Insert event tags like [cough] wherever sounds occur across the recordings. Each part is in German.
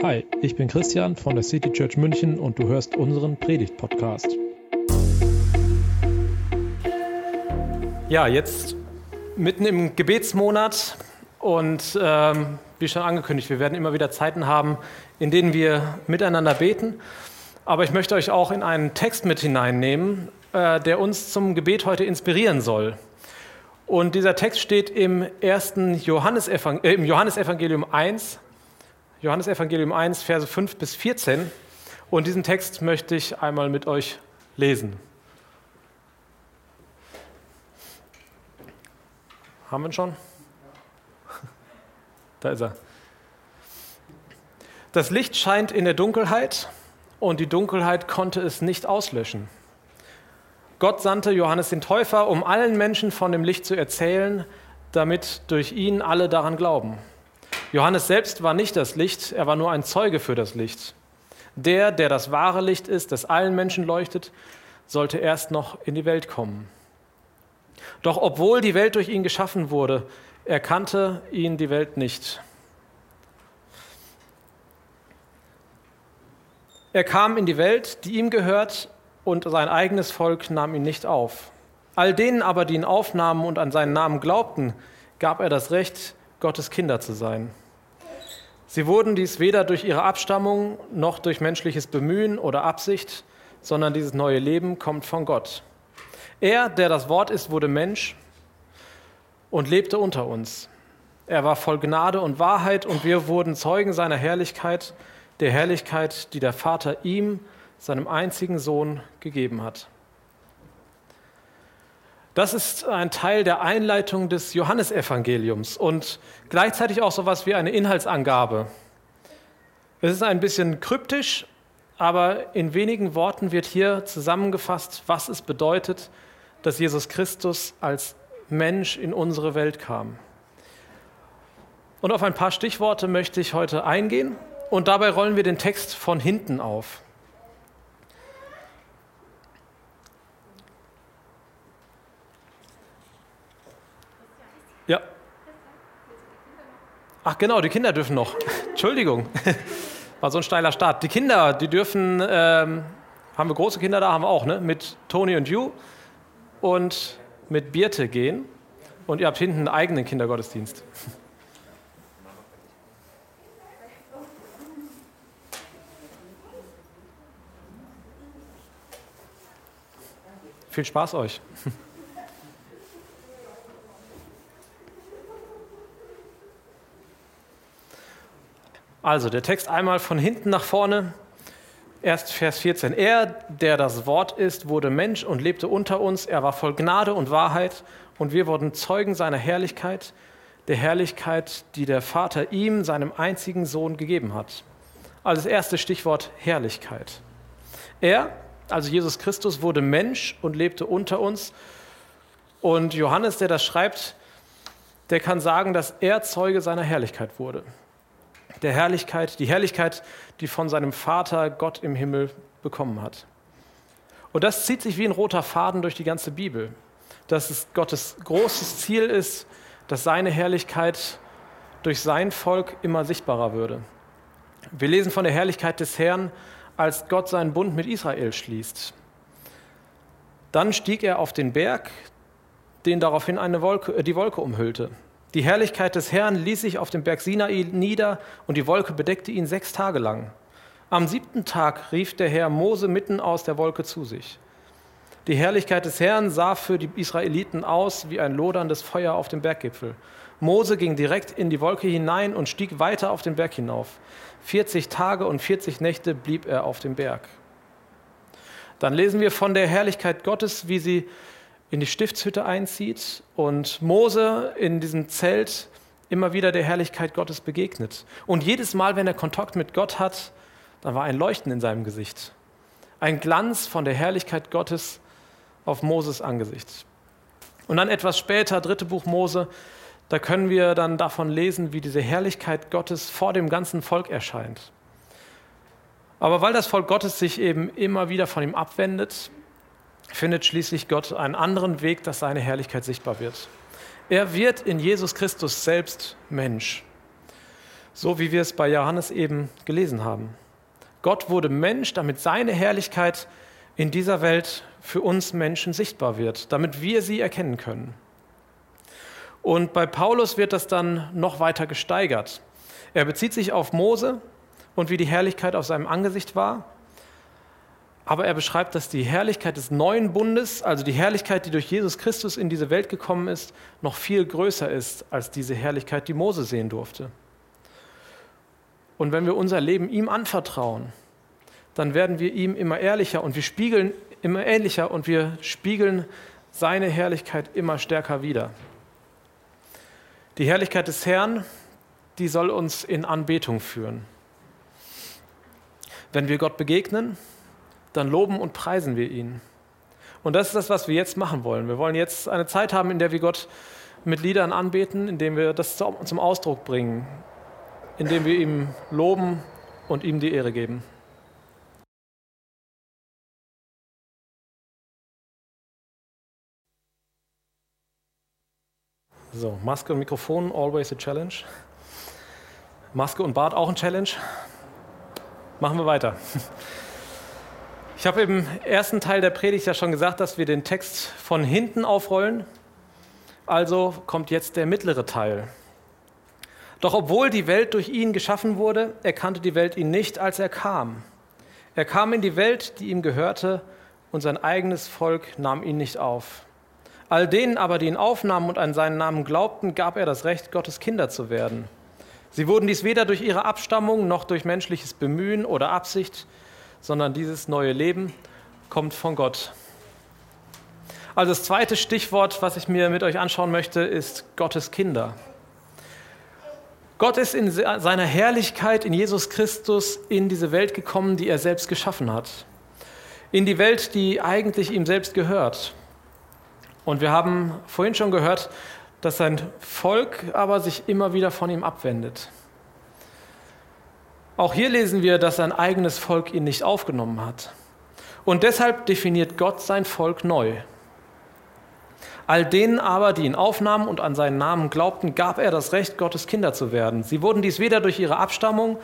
Hi, ich bin Christian von der City Church München und du hörst unseren Predigt-Podcast. Ja, jetzt mitten im Gebetsmonat und ähm, wie schon angekündigt, wir werden immer wieder Zeiten haben, in denen wir miteinander beten. Aber ich möchte euch auch in einen Text mit hineinnehmen, äh, der uns zum Gebet heute inspirieren soll. Und dieser Text steht im ersten Johannesevangel äh, im Johannesevangelium 1, Johannesevangelium 1, Verse 5 bis 14. Und diesen Text möchte ich einmal mit euch lesen. Haben wir ihn schon? [laughs] Da ist er. Das Licht scheint in der Dunkelheit und die Dunkelheit konnte es nicht auslöschen. Gott sandte Johannes den Täufer, um allen Menschen von dem Licht zu erzählen, damit durch ihn alle daran glauben. Johannes selbst war nicht das Licht, er war nur ein Zeuge für das Licht. Der, der das wahre Licht ist, das allen Menschen leuchtet, sollte erst noch in die Welt kommen. Doch obwohl die Welt durch ihn geschaffen wurde, erkannte ihn die Welt nicht. Er kam in die Welt, die ihm gehört, und sein eigenes Volk nahm ihn nicht auf. All denen aber, die ihn aufnahmen und an seinen Namen glaubten, gab er das Recht, Gottes Kinder zu sein. Sie wurden dies weder durch ihre Abstammung noch durch menschliches Bemühen oder Absicht, sondern dieses neue Leben kommt von Gott. Er, der das Wort ist, wurde Mensch und lebte unter uns. Er war voll Gnade und Wahrheit und wir wurden Zeugen seiner Herrlichkeit, der Herrlichkeit, die der Vater ihm, seinem einzigen Sohn, gegeben hat. Das ist ein Teil der Einleitung des Johannesevangeliums und gleichzeitig auch so etwas wie eine Inhaltsangabe. Es ist ein bisschen kryptisch, aber in wenigen Worten wird hier zusammengefasst, was es bedeutet, dass Jesus Christus als Mensch in unsere Welt kam. Und auf ein paar Stichworte möchte ich heute eingehen und dabei rollen wir den Text von hinten auf. Ach genau, die Kinder dürfen noch. [laughs] Entschuldigung, [laughs] war so ein steiler Start. Die Kinder, die dürfen, ähm, haben wir große Kinder da, haben wir auch, ne? mit Toni und Ju und mit Birte gehen. Und ihr habt hinten einen eigenen Kindergottesdienst. [laughs] Viel Spaß euch. Also der Text einmal von hinten nach vorne, erst Vers 14. Er, der das Wort ist, wurde Mensch und lebte unter uns. Er war voll Gnade und Wahrheit und wir wurden Zeugen seiner Herrlichkeit, der Herrlichkeit, die der Vater ihm, seinem einzigen Sohn, gegeben hat. Das erste Stichwort Herrlichkeit. Er, also Jesus Christus, wurde Mensch und lebte unter uns. Und Johannes, der das schreibt, der kann sagen, dass er Zeuge seiner Herrlichkeit wurde der Herrlichkeit, die Herrlichkeit, die von seinem Vater Gott im Himmel bekommen hat. Und das zieht sich wie ein roter Faden durch die ganze Bibel, dass es Gottes großes Ziel ist, dass seine Herrlichkeit durch sein Volk immer sichtbarer würde. Wir lesen von der Herrlichkeit des Herrn, als Gott seinen Bund mit Israel schließt. Dann stieg er auf den Berg, den daraufhin eine Wolke, äh, die Wolke umhüllte. Die Herrlichkeit des Herrn ließ sich auf dem Berg Sinai nieder und die Wolke bedeckte ihn sechs Tage lang. Am siebten Tag rief der Herr Mose mitten aus der Wolke zu sich. Die Herrlichkeit des Herrn sah für die Israeliten aus wie ein loderndes Feuer auf dem Berggipfel. Mose ging direkt in die Wolke hinein und stieg weiter auf den Berg hinauf. 40 Tage und 40 Nächte blieb er auf dem Berg. Dann lesen wir von der Herrlichkeit Gottes, wie sie in die Stiftshütte einzieht und Mose in diesem Zelt immer wieder der Herrlichkeit Gottes begegnet. Und jedes Mal, wenn er Kontakt mit Gott hat, dann war ein Leuchten in seinem Gesicht. Ein Glanz von der Herrlichkeit Gottes auf Moses Angesicht. Und dann etwas später, dritte Buch Mose, da können wir dann davon lesen, wie diese Herrlichkeit Gottes vor dem ganzen Volk erscheint. Aber weil das Volk Gottes sich eben immer wieder von ihm abwendet, findet schließlich Gott einen anderen Weg, dass seine Herrlichkeit sichtbar wird. Er wird in Jesus Christus selbst Mensch. So wie wir es bei Johannes eben gelesen haben. Gott wurde Mensch, damit seine Herrlichkeit in dieser Welt für uns Menschen sichtbar wird, damit wir sie erkennen können. Und bei Paulus wird das dann noch weiter gesteigert. Er bezieht sich auf Mose und wie die Herrlichkeit auf seinem Angesicht war. Aber er beschreibt, dass die Herrlichkeit des neuen Bundes, also die Herrlichkeit, die durch Jesus Christus in diese Welt gekommen ist, noch viel größer ist als diese Herrlichkeit, die Mose sehen durfte. Und wenn wir unser Leben ihm anvertrauen, dann werden wir ihm immer ehrlicher und wir spiegeln immer ähnlicher und wir spiegeln seine Herrlichkeit immer stärker wider. Die Herrlichkeit des Herrn, die soll uns in Anbetung führen. Wenn wir Gott begegnen, dann loben und preisen wir ihn. Und das ist das, was wir jetzt machen wollen. Wir wollen jetzt eine Zeit haben, in der wir Gott mit Liedern anbeten, indem wir das zum Ausdruck bringen, indem wir ihm loben und ihm die Ehre geben. So, Maske und Mikrofon, always a challenge. Maske und Bart auch ein Challenge. Machen wir weiter. [laughs] Ich habe im ersten Teil der Predigt ja schon gesagt, dass wir den Text von hinten aufrollen. Also kommt jetzt der mittlere Teil. Doch obwohl die Welt durch ihn geschaffen wurde, erkannte die Welt ihn nicht, als er kam. Er kam in die Welt, die ihm gehörte, und sein eigenes Volk nahm ihn nicht auf. All denen aber, die ihn aufnahmen und an seinen Namen glaubten, gab er das Recht, Gottes Kinder zu werden. Sie wurden dies weder durch ihre Abstammung noch durch menschliches Bemühen oder Absicht, sondern dieses neue Leben kommt von Gott. Also das zweite Stichwort, was ich mir mit euch anschauen möchte, ist Gottes Kinder. Gott ist in seiner Herrlichkeit in Jesus Christus in diese Welt gekommen, die er selbst geschaffen hat. In die Welt, die eigentlich ihm selbst gehört. Und wir haben vorhin schon gehört, dass sein Volk aber sich immer wieder von ihm abwendet. Auch hier lesen wir, dass sein eigenes Volk ihn nicht aufgenommen hat. Und deshalb definiert Gott sein Volk neu. All denen aber, die ihn aufnahmen und an seinen Namen glaubten, gab er das Recht, Gottes Kinder zu werden. Sie wurden dies weder durch ihre Abstammung,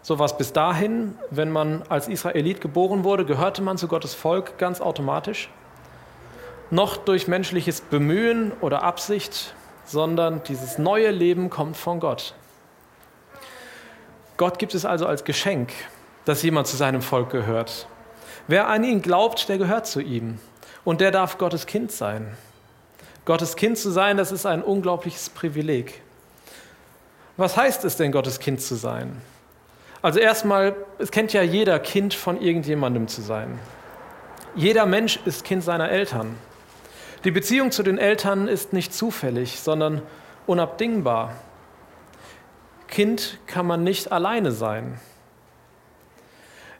so was bis dahin, wenn man als Israelit geboren wurde, gehörte man zu Gottes Volk ganz automatisch, noch durch menschliches Bemühen oder Absicht, sondern dieses neue Leben kommt von Gott. Gott gibt es also als Geschenk, dass jemand zu seinem Volk gehört. Wer an ihn glaubt, der gehört zu ihm und der darf Gottes Kind sein. Gottes Kind zu sein, das ist ein unglaubliches Privileg. Was heißt es denn, Gottes Kind zu sein? Also erstmal, es kennt ja jeder Kind von irgendjemandem zu sein. Jeder Mensch ist Kind seiner Eltern. Die Beziehung zu den Eltern ist nicht zufällig, sondern unabdingbar. Kind kann man nicht alleine sein.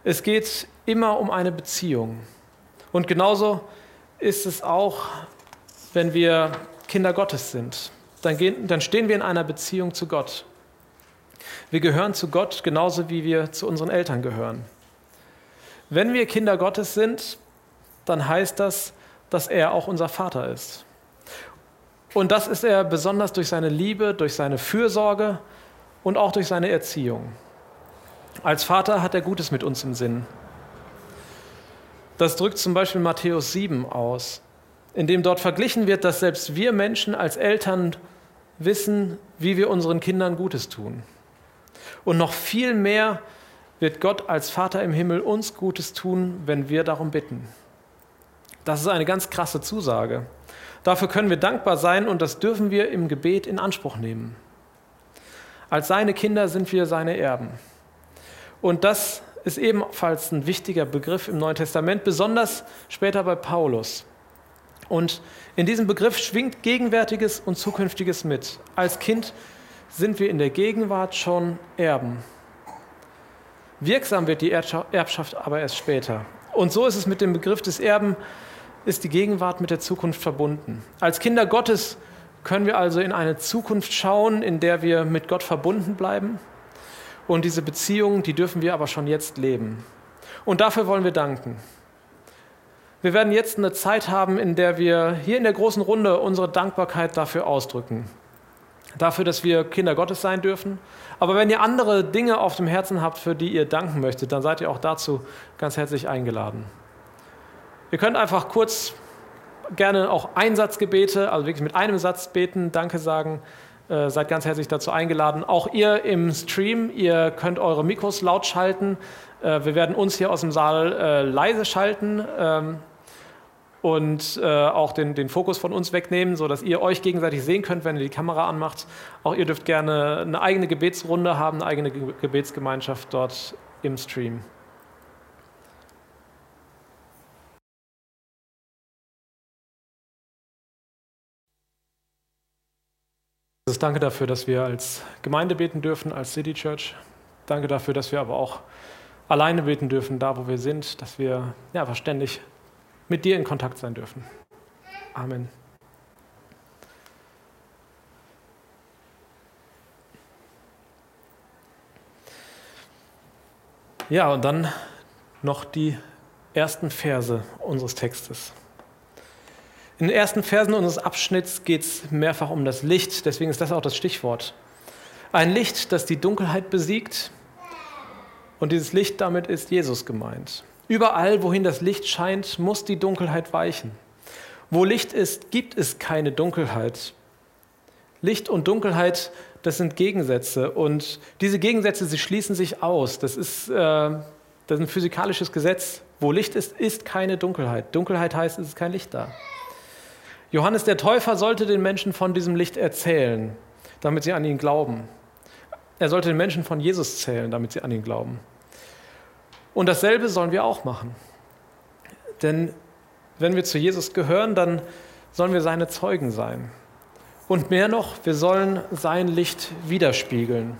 Es geht immer um eine Beziehung. Und genauso ist es auch wenn wir Kinder Gottes sind. Dann, gehen, dann stehen wir in einer Beziehung zu Gott. Wir gehören zu Gott genauso wie wir zu unseren Eltern gehören. Wenn wir Kinder Gottes sind, dann heißt das, dass er auch unser Vater ist. Und das ist er besonders durch seine Liebe, durch seine Fürsorge und auch durch seine Erziehung. Als Vater hat er Gutes mit uns im Sinn. Das drückt zum Beispiel Matthäus 7 aus in dem dort verglichen wird, dass selbst wir Menschen als Eltern wissen, wie wir unseren Kindern Gutes tun. Und noch viel mehr wird Gott als Vater im Himmel uns Gutes tun, wenn wir darum bitten. Das ist eine ganz krasse Zusage. Dafür können wir dankbar sein und das dürfen wir im Gebet in Anspruch nehmen. Als seine Kinder sind wir seine Erben. Und das ist ebenfalls ein wichtiger Begriff im Neuen Testament, besonders später bei Paulus. Und in diesem Begriff schwingt Gegenwärtiges und Zukünftiges mit. Als Kind sind wir in der Gegenwart schon Erben. Wirksam wird die Erbschaft aber erst später. Und so ist es mit dem Begriff des Erben, ist die Gegenwart mit der Zukunft verbunden. Als Kinder Gottes können wir also in eine Zukunft schauen, in der wir mit Gott verbunden bleiben. Und diese Beziehungen, die dürfen wir aber schon jetzt leben. Und dafür wollen wir danken. Wir werden jetzt eine Zeit haben, in der wir hier in der großen Runde unsere Dankbarkeit dafür ausdrücken. dafür, dass wir Kinder Gottes sein dürfen. Aber wenn ihr andere Dinge auf dem Herzen habt, für die ihr danken möchtet, dann seid ihr auch dazu ganz herzlich eingeladen. Ihr könnt einfach kurz gerne auch Einsatzgebete, also wirklich mit einem Satz beten, Danke sagen. Äh, seid ganz herzlich dazu eingeladen. Auch ihr im Stream, ihr könnt eure Mikros laut schalten. Äh, wir werden uns hier aus dem Saal äh, leise schalten. Ähm, und äh, auch den, den Fokus von uns wegnehmen, sodass ihr euch gegenseitig sehen könnt, wenn ihr die Kamera anmacht. Auch ihr dürft gerne eine eigene Gebetsrunde haben, eine eigene Gebetsgemeinschaft dort im Stream. Jesus, danke dafür, dass wir als Gemeinde beten dürfen, als City Church. Danke dafür, dass wir aber auch alleine beten dürfen, da wo wir sind, dass wir ja, verständig mit dir in Kontakt sein dürfen. Amen. Ja, und dann noch die ersten Verse unseres Textes. In den ersten Versen unseres Abschnitts geht es mehrfach um das Licht, deswegen ist das auch das Stichwort. Ein Licht, das die Dunkelheit besiegt. Und dieses Licht, damit ist Jesus gemeint. Überall, wohin das Licht scheint, muss die Dunkelheit weichen. Wo Licht ist, gibt es keine Dunkelheit. Licht und Dunkelheit, das sind Gegensätze. Und diese Gegensätze, sie schließen sich aus. Das ist, äh, das ist ein physikalisches Gesetz. Wo Licht ist, ist keine Dunkelheit. Dunkelheit heißt, es ist kein Licht da. Johannes der Täufer sollte den Menschen von diesem Licht erzählen, damit sie an ihn glauben. Er sollte den Menschen von Jesus zählen, damit sie an ihn glauben. Und dasselbe sollen wir auch machen. Denn wenn wir zu Jesus gehören, dann sollen wir seine Zeugen sein. Und mehr noch, wir sollen sein Licht widerspiegeln.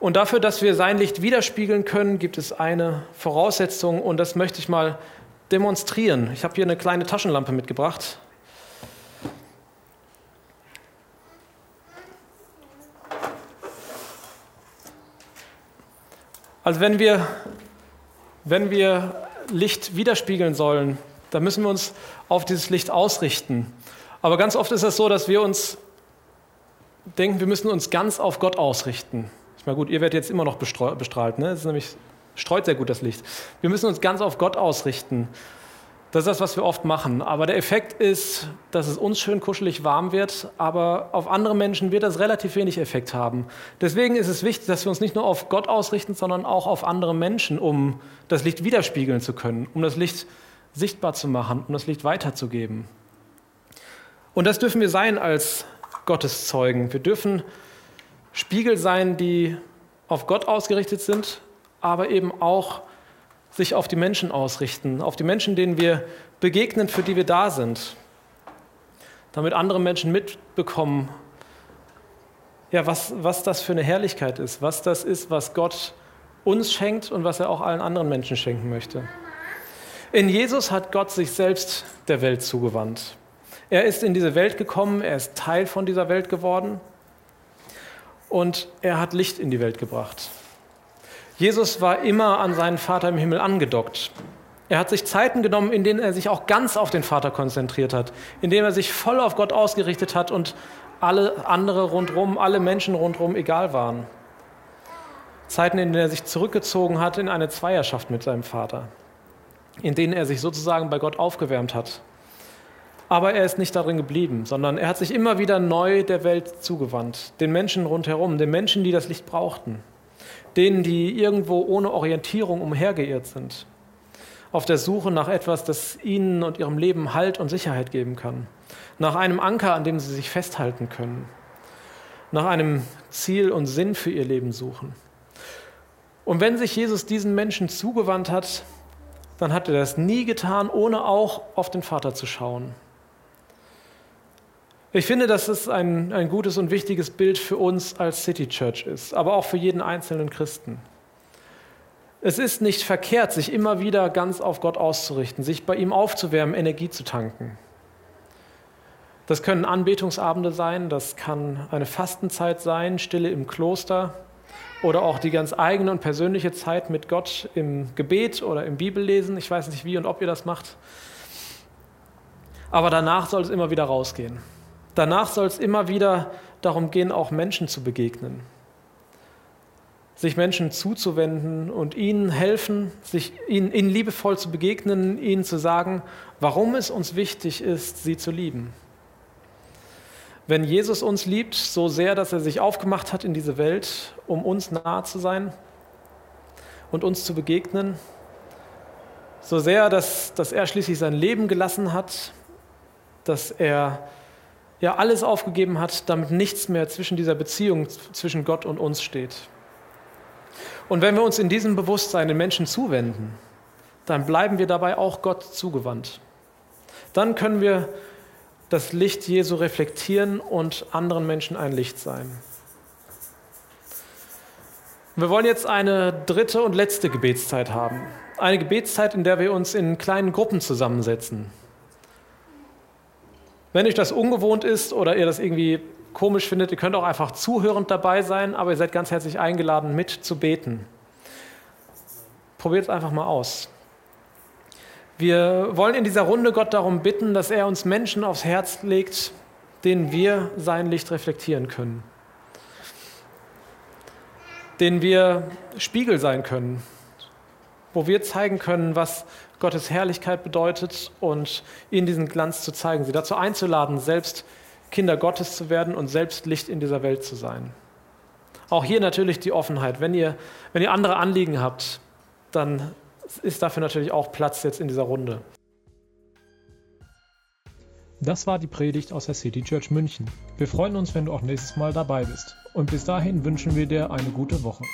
Und dafür, dass wir sein Licht widerspiegeln können, gibt es eine Voraussetzung und das möchte ich mal demonstrieren. Ich habe hier eine kleine Taschenlampe mitgebracht. Also wenn wir wenn wir Licht widerspiegeln sollen, dann müssen wir uns auf dieses Licht ausrichten. Aber ganz oft ist es so, dass wir uns denken, wir müssen uns ganz auf Gott ausrichten. Ich meine, gut, ihr werdet jetzt immer noch bestrahlt, ne? Das ist nämlich, streut sehr gut das Licht. Wir müssen uns ganz auf Gott ausrichten. Das ist das, was wir oft machen. Aber der Effekt ist, dass es uns schön kuschelig warm wird, aber auf andere Menschen wird das relativ wenig Effekt haben. Deswegen ist es wichtig, dass wir uns nicht nur auf Gott ausrichten, sondern auch auf andere Menschen, um das Licht widerspiegeln zu können, um das Licht sichtbar zu machen, um das Licht weiterzugeben. Und das dürfen wir sein als Gotteszeugen. Wir dürfen Spiegel sein, die auf Gott ausgerichtet sind, aber eben auch sich auf die Menschen ausrichten, auf die Menschen, denen wir begegnen, für die wir da sind, damit andere Menschen mitbekommen, ja, was, was das für eine Herrlichkeit ist, was das ist, was Gott uns schenkt und was er auch allen anderen Menschen schenken möchte. In Jesus hat Gott sich selbst der Welt zugewandt. Er ist in diese Welt gekommen, er ist Teil von dieser Welt geworden und er hat Licht in die Welt gebracht. Jesus war immer an seinen Vater im Himmel angedockt. Er hat sich Zeiten genommen, in denen er sich auch ganz auf den Vater konzentriert hat, in denen er sich voll auf Gott ausgerichtet hat und alle andere rundherum, alle Menschen rundherum egal waren. Zeiten, in denen er sich zurückgezogen hat in eine Zweierschaft mit seinem Vater, in denen er sich sozusagen bei Gott aufgewärmt hat. Aber er ist nicht darin geblieben, sondern er hat sich immer wieder neu der Welt zugewandt, den Menschen rundherum, den Menschen, die das Licht brauchten denen, die irgendwo ohne Orientierung umhergeirrt sind, auf der Suche nach etwas, das ihnen und ihrem Leben Halt und Sicherheit geben kann, nach einem Anker, an dem sie sich festhalten können, nach einem Ziel und Sinn für ihr Leben suchen. Und wenn sich Jesus diesen Menschen zugewandt hat, dann hat er das nie getan, ohne auch auf den Vater zu schauen. Ich finde, dass es ein, ein gutes und wichtiges Bild für uns als City Church ist, aber auch für jeden einzelnen Christen. Es ist nicht verkehrt, sich immer wieder ganz auf Gott auszurichten, sich bei ihm aufzuwärmen, Energie zu tanken. Das können Anbetungsabende sein, das kann eine Fastenzeit sein, Stille im Kloster oder auch die ganz eigene und persönliche Zeit mit Gott im Gebet oder im Bibellesen. Ich weiß nicht, wie und ob ihr das macht. Aber danach soll es immer wieder rausgehen. Danach soll es immer wieder darum gehen, auch Menschen zu begegnen. Sich Menschen zuzuwenden und ihnen helfen, sich ihnen, ihnen liebevoll zu begegnen, ihnen zu sagen, warum es uns wichtig ist, sie zu lieben. Wenn Jesus uns liebt, so sehr, dass er sich aufgemacht hat in diese Welt, um uns nahe zu sein und uns zu begegnen, so sehr, dass, dass er schließlich sein Leben gelassen hat, dass er ja alles aufgegeben hat, damit nichts mehr zwischen dieser Beziehung zwischen Gott und uns steht. Und wenn wir uns in diesem Bewusstsein den Menschen zuwenden, dann bleiben wir dabei auch Gott zugewandt. Dann können wir das Licht Jesu reflektieren und anderen Menschen ein Licht sein. Wir wollen jetzt eine dritte und letzte Gebetszeit haben. Eine Gebetszeit, in der wir uns in kleinen Gruppen zusammensetzen. Wenn euch das ungewohnt ist oder ihr das irgendwie komisch findet, ihr könnt auch einfach zuhörend dabei sein, aber ihr seid ganz herzlich eingeladen, mit zu beten. Probiert es einfach mal aus. Wir wollen in dieser Runde Gott darum bitten, dass er uns Menschen aufs Herz legt, denen wir sein Licht reflektieren können. Denen wir Spiegel sein können, wo wir zeigen können, was Gottes Herrlichkeit bedeutet und ihnen diesen Glanz zu zeigen, sie dazu einzuladen, selbst Kinder Gottes zu werden und selbst Licht in dieser Welt zu sein. Auch hier natürlich die Offenheit. Wenn ihr, wenn ihr andere Anliegen habt, dann ist dafür natürlich auch Platz jetzt in dieser Runde. Das war die Predigt aus der City Church München. Wir freuen uns, wenn du auch nächstes Mal dabei bist. Und bis dahin wünschen wir dir eine gute Woche.